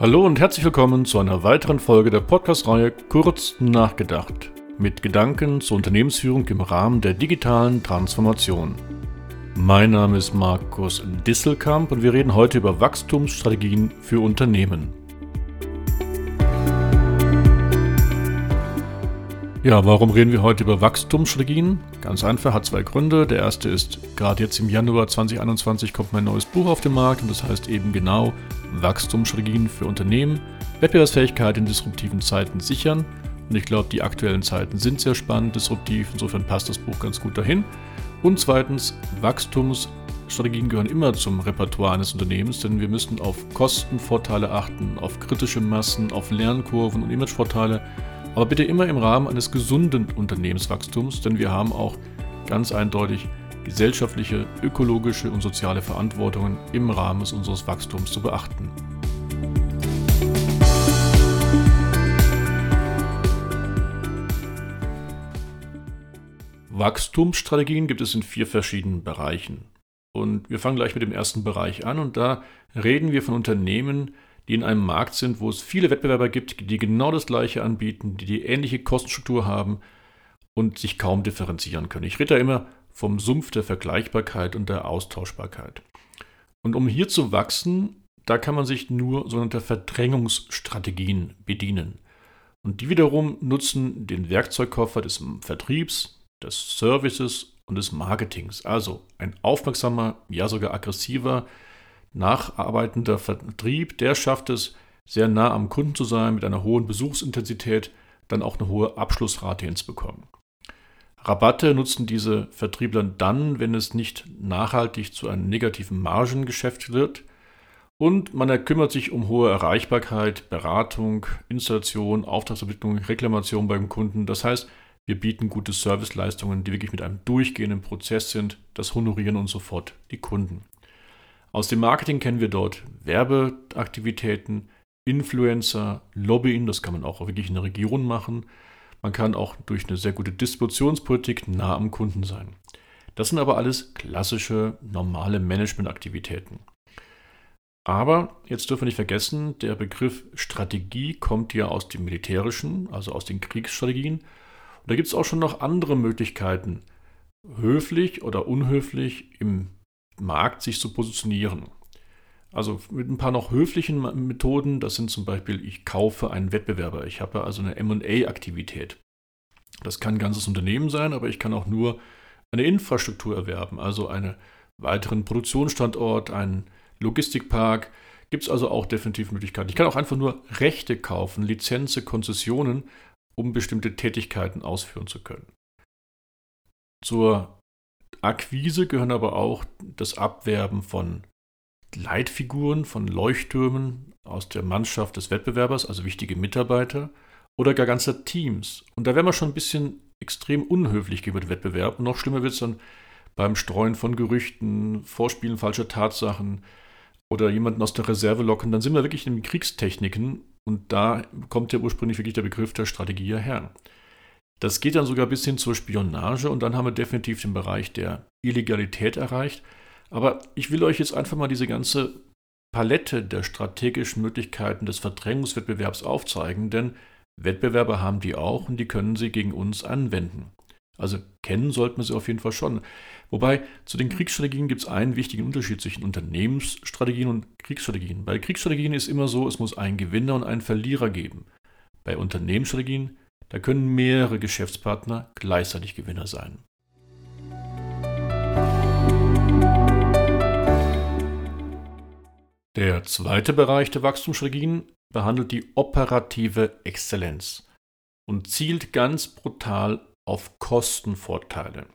Hallo und herzlich willkommen zu einer weiteren Folge der Podcast-Reihe Kurz nachgedacht mit Gedanken zur Unternehmensführung im Rahmen der digitalen Transformation. Mein Name ist Markus Disselkamp und wir reden heute über Wachstumsstrategien für Unternehmen. Ja, warum reden wir heute über Wachstumsstrategien? Ganz einfach, hat zwei Gründe. Der erste ist, gerade jetzt im Januar 2021 kommt mein neues Buch auf den Markt und das heißt eben genau Wachstumsstrategien für Unternehmen, Wettbewerbsfähigkeit in disruptiven Zeiten sichern. Und ich glaube, die aktuellen Zeiten sind sehr spannend, disruptiv, insofern passt das Buch ganz gut dahin. Und zweitens, Wachstumsstrategien gehören immer zum Repertoire eines Unternehmens, denn wir müssen auf Kostenvorteile achten, auf kritische Massen, auf Lernkurven und Imagevorteile aber bitte immer im Rahmen eines gesunden Unternehmenswachstums, denn wir haben auch ganz eindeutig gesellschaftliche, ökologische und soziale Verantwortungen im Rahmen unseres Wachstums zu beachten. Wachstumsstrategien gibt es in vier verschiedenen Bereichen. Und wir fangen gleich mit dem ersten Bereich an und da reden wir von Unternehmen, die in einem Markt sind, wo es viele Wettbewerber gibt, die genau das gleiche anbieten, die die ähnliche Kostenstruktur haben und sich kaum differenzieren können. Ich rede da immer vom Sumpf der Vergleichbarkeit und der Austauschbarkeit. Und um hier zu wachsen, da kann man sich nur sogenannter Verdrängungsstrategien bedienen. Und die wiederum nutzen den Werkzeugkoffer des Vertriebs, des Services und des Marketings. Also ein aufmerksamer, ja sogar aggressiver nacharbeitender Vertrieb, der schafft es, sehr nah am Kunden zu sein, mit einer hohen Besuchsintensität, dann auch eine hohe Abschlussrate hinzubekommen. Rabatte nutzen diese Vertriebler dann, wenn es nicht nachhaltig zu einem negativen Margengeschäft wird. Und man kümmert sich um hohe Erreichbarkeit, Beratung, Installation, Auftragsentwicklung, Reklamation beim Kunden. Das heißt, wir bieten gute Serviceleistungen, die wirklich mit einem durchgehenden Prozess sind. Das honorieren uns sofort die Kunden. Aus dem Marketing kennen wir dort Werbeaktivitäten, Influencer, Lobbying, das kann man auch wirklich in der Region machen. Man kann auch durch eine sehr gute Distributionspolitik nah am Kunden sein. Das sind aber alles klassische, normale Managementaktivitäten. Aber jetzt dürfen wir nicht vergessen, der Begriff Strategie kommt ja aus dem Militärischen, also aus den Kriegsstrategien. Und da gibt es auch schon noch andere Möglichkeiten, höflich oder unhöflich im Markt sich zu positionieren. Also mit ein paar noch höflichen Methoden, das sind zum Beispiel, ich kaufe einen Wettbewerber. Ich habe also eine MA-Aktivität. Das kann ein ganzes Unternehmen sein, aber ich kann auch nur eine Infrastruktur erwerben, also einen weiteren Produktionsstandort, einen Logistikpark. Gibt es also auch definitiv Möglichkeiten. Ich kann auch einfach nur Rechte kaufen, Lizenzen, Konzessionen, um bestimmte Tätigkeiten ausführen zu können. Zur Akquise gehören aber auch das Abwerben von Leitfiguren, von Leuchttürmen aus der Mannschaft des Wettbewerbers, also wichtige Mitarbeiter oder gar ganzer Teams. Und da wären wir schon ein bisschen extrem unhöflich gegenüber dem Wettbewerb. Und noch schlimmer wird es dann beim Streuen von Gerüchten, Vorspielen falscher Tatsachen oder jemanden aus der Reserve locken. Dann sind wir wirklich in den Kriegstechniken und da kommt ja ursprünglich wirklich der Begriff der Strategie her. Das geht dann sogar bis hin zur Spionage und dann haben wir definitiv den Bereich der Illegalität erreicht. Aber ich will euch jetzt einfach mal diese ganze Palette der strategischen Möglichkeiten des Verdrängungswettbewerbs aufzeigen, denn Wettbewerber haben die auch und die können sie gegen uns anwenden. Also kennen sollten wir sie auf jeden Fall schon. Wobei zu den Kriegsstrategien gibt es einen wichtigen Unterschied zwischen Unternehmensstrategien und Kriegsstrategien. Bei Kriegsstrategien ist immer so, es muss einen Gewinner und einen Verlierer geben. Bei Unternehmensstrategien da können mehrere Geschäftspartner gleichzeitig Gewinner sein. Der zweite Bereich der Wachstumsstrategien behandelt die operative Exzellenz und zielt ganz brutal auf Kostenvorteile.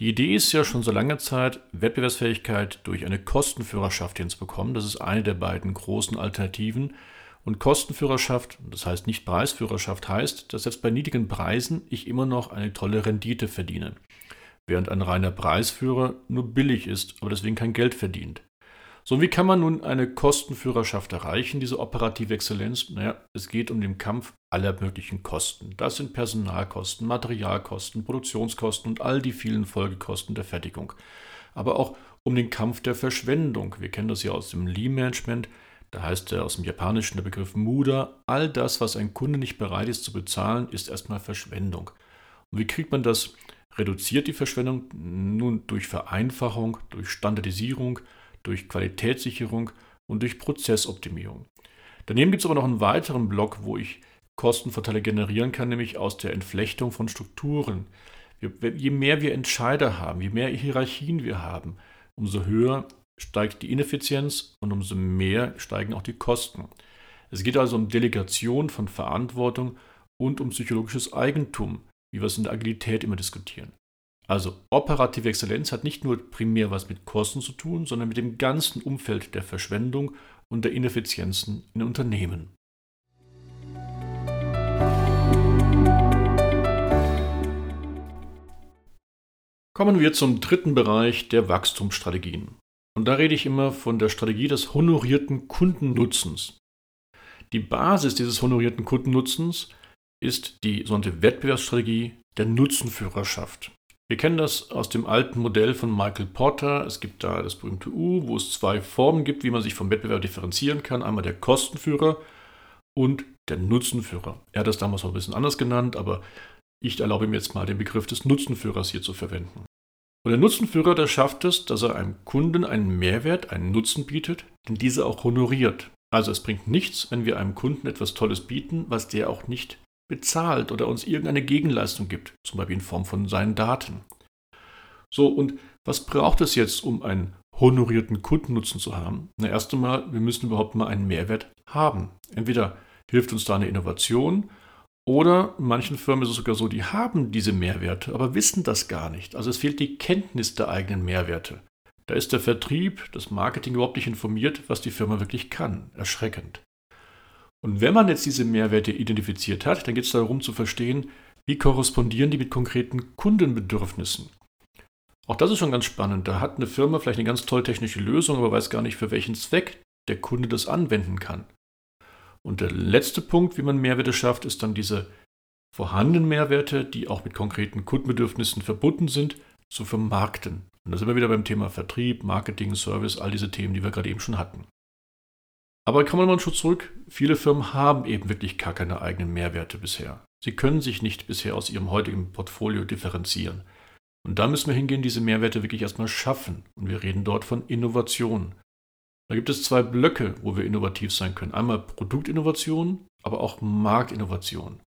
Die Idee ist ja schon so lange Zeit, Wettbewerbsfähigkeit durch eine Kostenführerschaft hinzubekommen. Das ist eine der beiden großen Alternativen und Kostenführerschaft, das heißt nicht Preisführerschaft, heißt, dass selbst bei niedrigen Preisen ich immer noch eine tolle Rendite verdiene. Während ein reiner Preisführer nur billig ist, aber deswegen kein Geld verdient. So, wie kann man nun eine Kostenführerschaft erreichen, diese operative Exzellenz? Naja, es geht um den Kampf aller möglichen Kosten. Das sind Personalkosten, Materialkosten, Produktionskosten und all die vielen Folgekosten der Fertigung. Aber auch um den Kampf der Verschwendung. Wir kennen das ja aus dem Lean-Management Da heißt er aus dem Japanischen der Begriff Muda, all das, was ein Kunde nicht bereit ist zu bezahlen, ist erstmal Verschwendung. Und wie kriegt man das reduziert, die Verschwendung? Nun durch Vereinfachung, durch Standardisierung, durch Qualitätssicherung und durch Prozessoptimierung. Daneben gibt es aber noch einen weiteren Block, wo ich Kostenvorteile generieren kann, nämlich aus der Entflechtung von Strukturen. Je mehr wir Entscheider haben, je mehr Hierarchien wir haben, umso höher steigt die Ineffizienz und umso mehr steigen auch die Kosten. Es geht also um Delegation von Verantwortung und um psychologisches Eigentum, wie wir es in der Agilität immer diskutieren. Also operative Exzellenz hat nicht nur primär was mit Kosten zu tun, sondern mit dem ganzen Umfeld der Verschwendung und der Ineffizienzen in Unternehmen. Kommen wir zum dritten Bereich der Wachstumsstrategien. Und da rede ich immer von der Strategie des honorierten Kundennutzens. Die Basis dieses honorierten Kundennutzens ist die sogenannte Wettbewerbsstrategie der Nutzenführerschaft. Wir kennen das aus dem alten Modell von Michael Porter. Es gibt da das berühmte U, wo es zwei Formen gibt, wie man sich vom Wettbewerb differenzieren kann. Einmal der Kostenführer und der Nutzenführer. Er hat das damals auch ein bisschen anders genannt, aber ich erlaube mir jetzt mal den Begriff des Nutzenführers hier zu verwenden. Und der Nutzenführer, der schafft es, dass er einem Kunden einen Mehrwert, einen Nutzen bietet, den dieser auch honoriert. Also es bringt nichts, wenn wir einem Kunden etwas Tolles bieten, was der auch nicht bezahlt oder uns irgendeine Gegenleistung gibt, zum Beispiel in Form von seinen Daten. So, und was braucht es jetzt, um einen honorierten Kundennutzen zu haben? Na, erst einmal, wir müssen überhaupt mal einen Mehrwert haben. Entweder hilft uns da eine Innovation oder manchen Firmen ist es sogar so, die haben diese Mehrwerte, aber wissen das gar nicht. Also es fehlt die Kenntnis der eigenen Mehrwerte. Da ist der Vertrieb, das Marketing überhaupt nicht informiert, was die Firma wirklich kann. Erschreckend. Und wenn man jetzt diese Mehrwerte identifiziert hat, dann geht es darum zu verstehen, wie korrespondieren die mit konkreten Kundenbedürfnissen. Auch das ist schon ganz spannend. Da hat eine Firma vielleicht eine ganz tolle technische Lösung, aber weiß gar nicht, für welchen Zweck der Kunde das anwenden kann. Und der letzte Punkt, wie man Mehrwerte schafft, ist dann diese vorhandenen Mehrwerte, die auch mit konkreten Kundenbedürfnissen verbunden sind, zu vermarkten. Und da sind wir wieder beim Thema Vertrieb, Marketing, Service, all diese Themen, die wir gerade eben schon hatten. Aber kommen wir mal schon zurück. Viele Firmen haben eben wirklich gar keine eigenen Mehrwerte bisher. Sie können sich nicht bisher aus ihrem heutigen Portfolio differenzieren. Und da müssen wir hingehen, diese Mehrwerte wirklich erstmal schaffen. Und wir reden dort von Innovation. Da gibt es zwei Blöcke, wo wir innovativ sein können. Einmal Produktinnovation, aber auch Marktinnovation.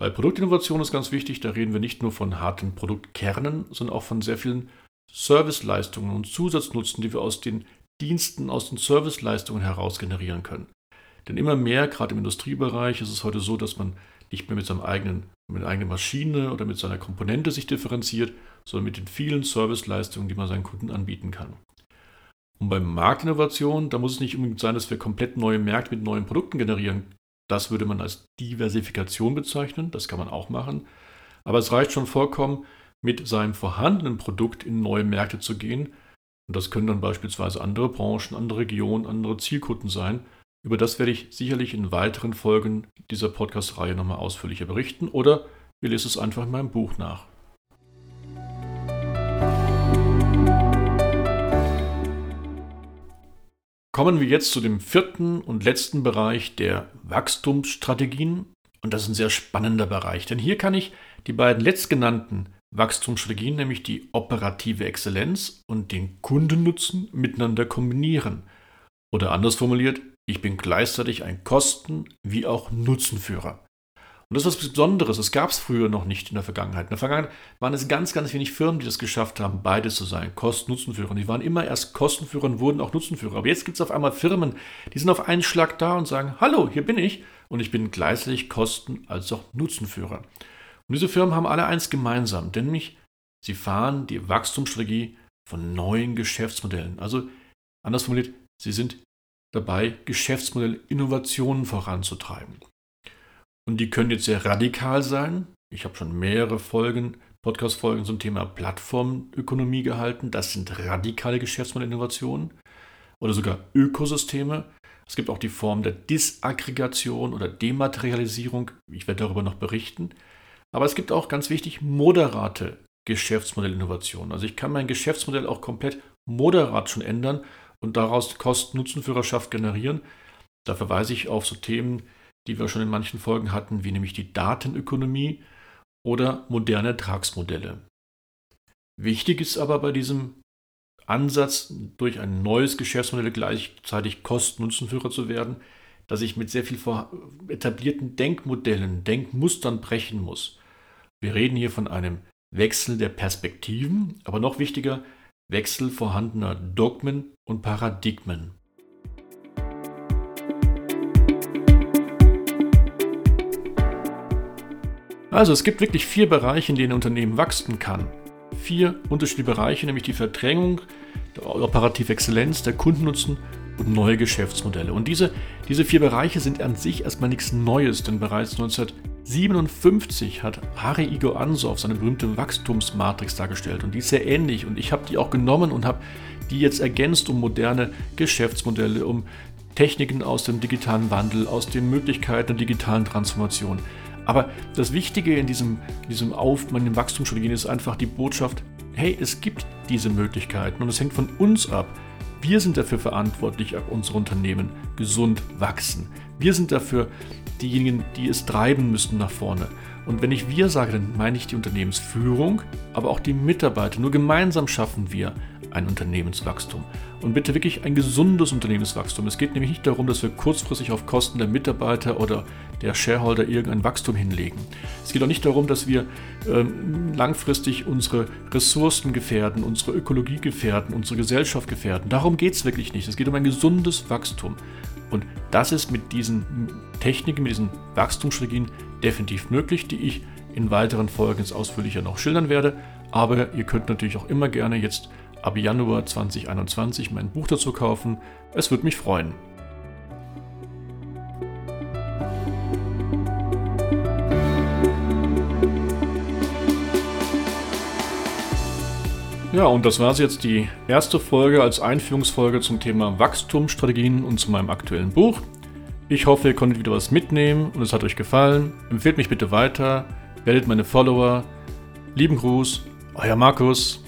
Bei Produktinnovation ist ganz wichtig, da reden wir nicht nur von harten Produktkernen, sondern auch von sehr vielen Serviceleistungen und Zusatznutzen, die wir aus den Diensten, aus den Serviceleistungen heraus generieren können. Denn immer mehr, gerade im Industriebereich, ist es heute so, dass man nicht mehr mit, seinem eigenen, mit einer eigenen Maschine oder mit seiner Komponente sich differenziert, sondern mit den vielen Serviceleistungen, die man seinen Kunden anbieten kann. Und bei Marktinnovation, da muss es nicht unbedingt sein, dass wir komplett neue Märkte mit neuen Produkten generieren. Das würde man als Diversifikation bezeichnen, das kann man auch machen. Aber es reicht schon vollkommen, mit seinem vorhandenen Produkt in neue Märkte zu gehen. Und das können dann beispielsweise andere Branchen, andere Regionen, andere Zielkunden sein. Über das werde ich sicherlich in weiteren Folgen dieser Podcast-Reihe nochmal ausführlicher berichten oder ihr lest es einfach in meinem Buch nach. Kommen wir jetzt zu dem vierten und letzten Bereich der Wachstumsstrategien. Und das ist ein sehr spannender Bereich, denn hier kann ich die beiden letztgenannten Wachstumsstrategien, nämlich die operative Exzellenz und den Kundennutzen, miteinander kombinieren. Oder anders formuliert, ich bin gleichzeitig ein Kosten- wie auch Nutzenführer. Und das ist was Besonderes. Das gab es früher noch nicht in der Vergangenheit. In der Vergangenheit waren es ganz, ganz wenig Firmen, die das geschafft haben, beide zu sein. Kosten-Nutzenführer. Die waren immer erst Kostenführer und wurden auch Nutzenführer. Aber jetzt gibt es auf einmal Firmen, die sind auf einen Schlag da und sagen, hallo, hier bin ich. Und ich bin gleichzeitig Kosten- als auch Nutzenführer. Und diese Firmen haben alle eins gemeinsam, nämlich sie fahren die Wachstumsstrategie von neuen Geschäftsmodellen. Also anders formuliert, sie sind dabei, Geschäftsmodell-Innovationen voranzutreiben. Und die können jetzt sehr radikal sein. Ich habe schon mehrere Folgen, Podcast-Folgen zum Thema Plattformökonomie gehalten. Das sind radikale Geschäftsmodellinnovationen oder sogar Ökosysteme. Es gibt auch die Form der Disaggregation oder Dematerialisierung. Ich werde darüber noch berichten. Aber es gibt auch ganz wichtig moderate Geschäftsmodellinnovationen. Also ich kann mein Geschäftsmodell auch komplett moderat schon ändern und daraus Kosten-Nutzen-Führerschaft generieren. Da verweise ich auf so Themen, die wir schon in manchen Folgen hatten, wie nämlich die Datenökonomie oder moderne Ertragsmodelle. Wichtig ist aber bei diesem Ansatz, durch ein neues Geschäftsmodell gleichzeitig Kosten-Nutzenführer zu werden, dass ich mit sehr viel etablierten Denkmodellen, Denkmustern brechen muss. Wir reden hier von einem Wechsel der Perspektiven, aber noch wichtiger, Wechsel vorhandener Dogmen und Paradigmen. Also es gibt wirklich vier Bereiche, in denen ein Unternehmen wachsen kann. Vier unterschiedliche Bereiche, nämlich die Verdrängung, die operative Exzellenz, der Kundennutzen und neue Geschäftsmodelle. Und diese, diese vier Bereiche sind an sich erstmal nichts Neues, denn bereits 1957 hat Harry Igor Ansoff seine berühmte Wachstumsmatrix dargestellt und die ist sehr ähnlich und ich habe die auch genommen und habe die jetzt ergänzt um moderne Geschäftsmodelle, um Techniken aus dem digitalen Wandel, aus den Möglichkeiten der digitalen Transformation. Aber das Wichtige in diesem, diesem Auf, in Wachstumsstrategien ist einfach die Botschaft, hey, es gibt diese Möglichkeiten und es hängt von uns ab. Wir sind dafür verantwortlich, ob unsere Unternehmen gesund wachsen. Wir sind dafür diejenigen, die es treiben müssen nach vorne. Und wenn ich wir sage, dann meine ich die Unternehmensführung, aber auch die Mitarbeiter. Nur gemeinsam schaffen wir ein Unternehmenswachstum. Und bitte wirklich ein gesundes Unternehmenswachstum. Es geht nämlich nicht darum, dass wir kurzfristig auf Kosten der Mitarbeiter oder der Shareholder irgendein Wachstum hinlegen. Es geht auch nicht darum, dass wir ähm, langfristig unsere Ressourcen gefährden, unsere Ökologie gefährden, unsere Gesellschaft gefährden. Darum geht es wirklich nicht. Es geht um ein gesundes Wachstum. Und das ist mit diesen Techniken, mit diesen Wachstumsstrategien definitiv möglich, die ich in weiteren Folgen ausführlicher noch schildern werde. Aber ihr könnt natürlich auch immer gerne jetzt ab Januar 2021 mein Buch dazu kaufen. Es würde mich freuen. Ja, und das war jetzt die erste Folge als Einführungsfolge zum Thema Wachstumsstrategien und zu meinem aktuellen Buch. Ich hoffe, ihr konntet wieder was mitnehmen und es hat euch gefallen. Empfehlt mich bitte weiter, werdet meine Follower. Lieben Gruß, euer Markus.